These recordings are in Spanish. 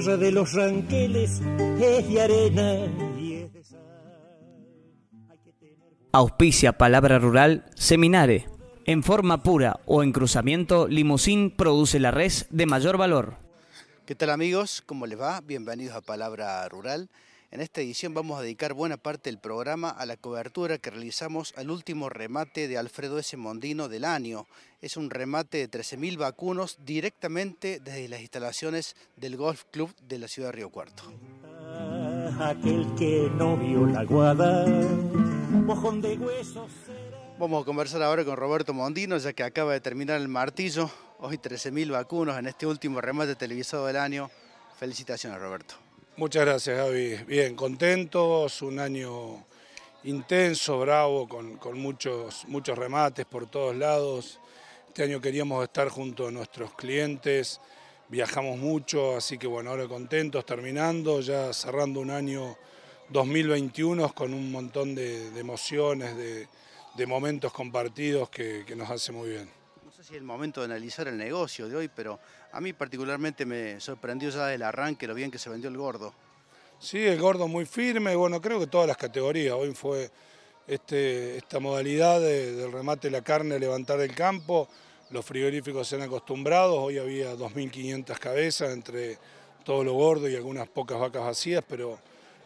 tierra de los ranqueles es de arena y es de sal. Auspicia Palabra Rural Seminare. En forma pura o en cruzamiento, Limusín produce la res de mayor valor. ¿Qué tal amigos? ¿Cómo les va? Bienvenidos a Palabra Rural. En esta edición vamos a dedicar buena parte del programa a la cobertura que realizamos al último remate de Alfredo S. Mondino del año. Es un remate de 13.000 vacunos directamente desde las instalaciones del Golf Club de la ciudad de Río Cuarto. Aquel que no vio la guada, mojón de huesos Vamos a conversar ahora con Roberto Mondino, ya que acaba de terminar el martillo. Hoy 13.000 vacunos en este último remate televisado del año. Felicitaciones, Roberto. Muchas gracias, Gaby. Bien, contentos, un año intenso, bravo, con, con, muchos, muchos remates por todos lados. Este año queríamos estar junto a nuestros clientes, viajamos mucho, así que bueno, ahora contentos, terminando, ya cerrando un año 2021 con un montón de, de emociones, de, de, momentos compartidos que, que nos hace muy bien. El momento de analizar el negocio de hoy, pero a mí particularmente me sorprendió ya del arranque lo bien que se vendió el gordo. Sí, el gordo muy firme, bueno, creo que todas las categorías. Hoy fue este, esta modalidad de, del remate de la carne, levantar el campo. Los frigoríficos se han acostumbrado, hoy había 2.500 cabezas entre todo lo gordo y algunas pocas vacas vacías, pero,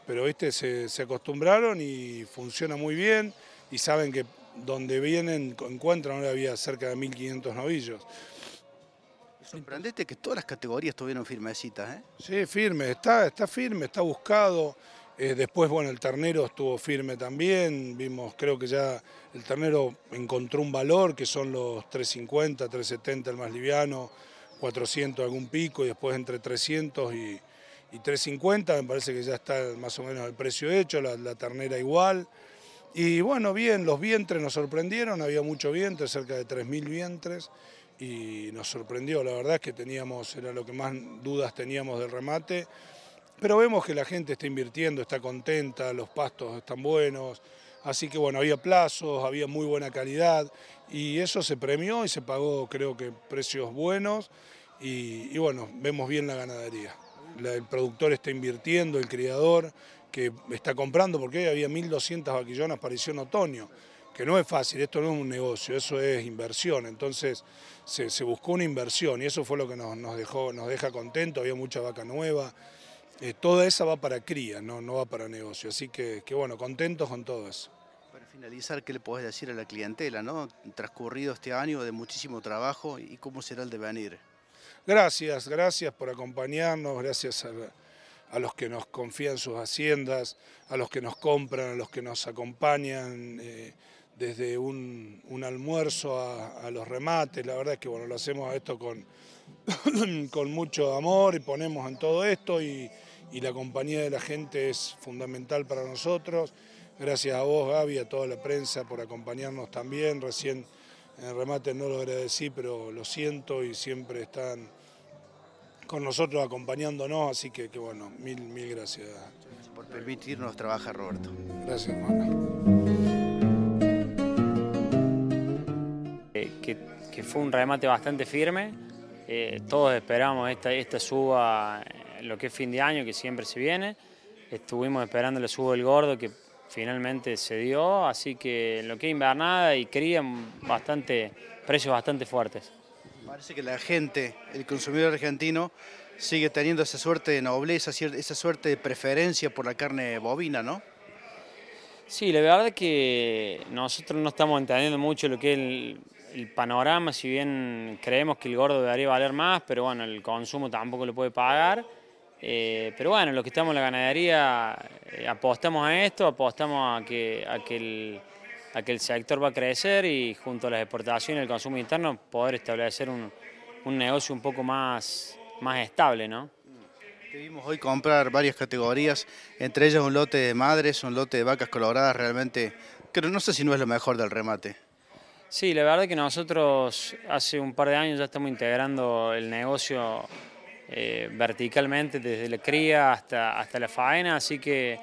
pero se, se acostumbraron y funciona muy bien y saben que donde vienen encuentran, ahora había cerca de 1.500 novillos. Sorprendente que todas las categorías tuvieron firmecitas, ¿eh? Sí, firme, está, está firme, está buscado. Eh, después, bueno, el ternero estuvo firme también. Vimos, creo que ya el ternero encontró un valor, que son los 350, 370 el más liviano, 400 algún pico y después entre 300 y, y 350. Me parece que ya está más o menos el precio hecho, la, la ternera igual. Y bueno, bien, los vientres nos sorprendieron, había mucho vientre, cerca de 3.000 vientres y nos sorprendió, la verdad es que teníamos, era lo que más dudas teníamos del remate, pero vemos que la gente está invirtiendo, está contenta, los pastos están buenos, así que bueno, había plazos, había muy buena calidad y eso se premió y se pagó creo que precios buenos y, y bueno, vemos bien la ganadería. El productor está invirtiendo, el criador que está comprando, porque hoy había 1.200 vaquillonas para en otoño que no es fácil, esto no es un negocio, eso es inversión, entonces se, buscó una inversión y eso fue lo que nos, dejó, nos deja contentos, había mucha vaca nueva, eh, toda esa va para cría, no, no va para negocio, así que, que, bueno, contentos con todo eso. Para finalizar, ¿qué le podés decir a la clientela, no? transcurrido este año de muchísimo trabajo y cómo será el devenir? Gracias, gracias por acompañarnos, gracias a, los que nos confían sus haciendas, a los que nos compran, a los que nos acompañan, eh, desde un, almuerzo a, los remates, la verdad es que bueno, lo hacemos esto con, con mucho amor y ponemos en todo esto y, y, la compañía de la gente es fundamental para nosotros. Gracias a vos Gaby, a toda la prensa por acompañarnos también, recién en el remate no lo agradecí, pero lo siento y siempre están con nosotros acompañándonos, así que, que bueno, mil, mil gracias. gracias. por permitirnos trabajar, Roberto. Gracias, hermano. que, que, fue un remate bastante firme. Eh, todos esperamos esta, esta suba, lo que es fin de año, que siempre se viene. Estuvimos esperando la suba del gordo, que finalmente se dio, así que lo que es invernada y cría, bastante, precios bastante fuertes. Parece que la gente, el consumidor argentino, sigue teniendo esa suerte de nobleza, esa suerte de preferencia por la carne bovina, ¿no? Sí, la verdad es que nosotros no estamos entendiendo mucho lo que es el, el panorama, si bien creemos que el gordo debería valer más, pero bueno, el consumo tampoco lo puede pagar. Eh, pero bueno, los que estamos en la ganadería eh, apostamos a esto, apostamos a que, a, que el, a que el sector va a crecer y junto a las exportaciones y el consumo interno poder establecer un, un negocio un poco más, más estable, ¿no? Te vimos hoy comprar varias categorías, entre ellas un lote de madres, un lote de vacas coloradas, realmente, pero no sé si no es lo mejor del remate. Sí, la verdad que nosotros hace un par de años ya estamos integrando el negocio eh, verticalmente, desde la cría hasta, hasta la faena, así que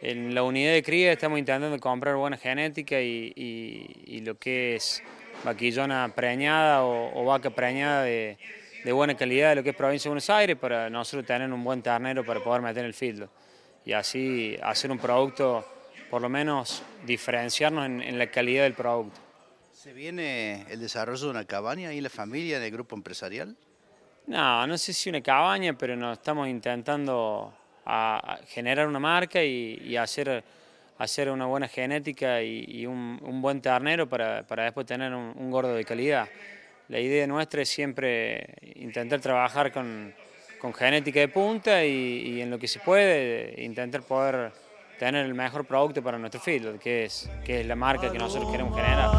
en la unidad de cría estamos intentando comprar buena genética y, y, y lo que es vaquillona preñada o, o vaca preñada de, de buena calidad de lo que es provincia de Buenos Aires para nosotros tener un buen ternero para poder meter el filtro y así hacer un producto, por lo menos diferenciarnos en, la calidad del producto. ¿Se viene el desarrollo de una cabaña en la familia, en el grupo empresarial? No, no sé si una cabaña, pero nos estamos intentando generar una marca y, hacer, hacer una buena genética y, un, buen ternero para, después tener un gordo de calidad. La idea nuestra es siempre intentar trabajar con, genética de punta y, en lo que se puede intentar poder tener el mejor producto para nuestro feedlot, que es, que es la marca que nosotros queremos generar.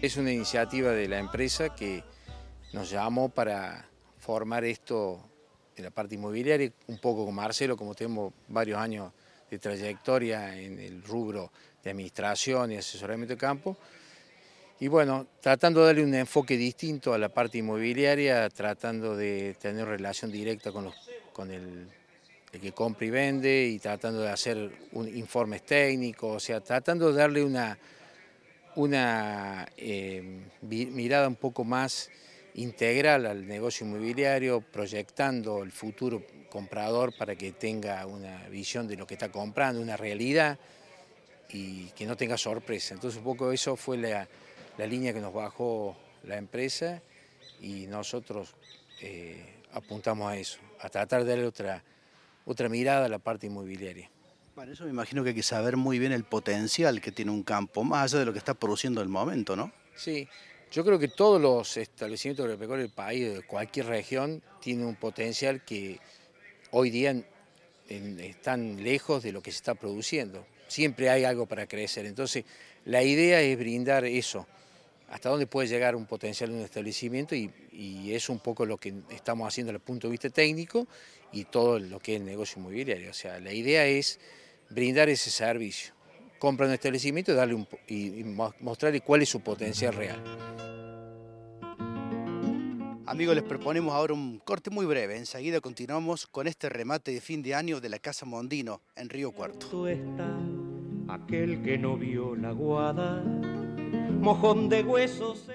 Es una iniciativa de la empresa que nos llamó para formar esto en la parte inmobiliaria, un poco con Marcelo, como tenemos varios años de trayectoria en el rubro de administración y asesoramiento de campo. Y bueno, tratando de darle un enfoque distinto a la parte inmobiliaria, tratando de tener relación directa con, los, con el, que compra y vende y tratando de hacer informes técnicos, o sea, tratando de darle una, una eh, mirada un poco más integral al negocio inmobiliario, proyectando el futuro comprador para que tenga una visión de lo que está comprando, una realidad y que no tenga sorpresa. Entonces un poco eso fue la, línea que nos bajó la empresa y nosotros eh, apuntamos a eso, a tratar de darle otra, otra mirada a la parte inmobiliaria. Para eso me imagino que hay que saber muy bien el potencial que tiene un campo, más allá de lo que está produciendo en el momento, ¿no? Sí, yo creo que todos los establecimientos agropecuarios del país, de cualquier región, tienen un potencial que hoy día están lejos de lo que se está produciendo. Siempre hay algo para crecer. Entonces, la idea es brindar eso, hasta dónde puede llegar un potencial de un establecimiento y, es un poco lo que estamos haciendo desde el punto de vista técnico y todo lo que es el negocio inmobiliario. O sea, la idea es brindar ese servicio. Comprar un establecimiento y, darle un, y mostrarle cuál es su potencial real. Amigos, les proponemos ahora un corte muy breve. Enseguida continuamos con este remate de fin de año de la Casa Mondino en Río Cuarto. Está aquel que no vio la guada, mojón de huesos.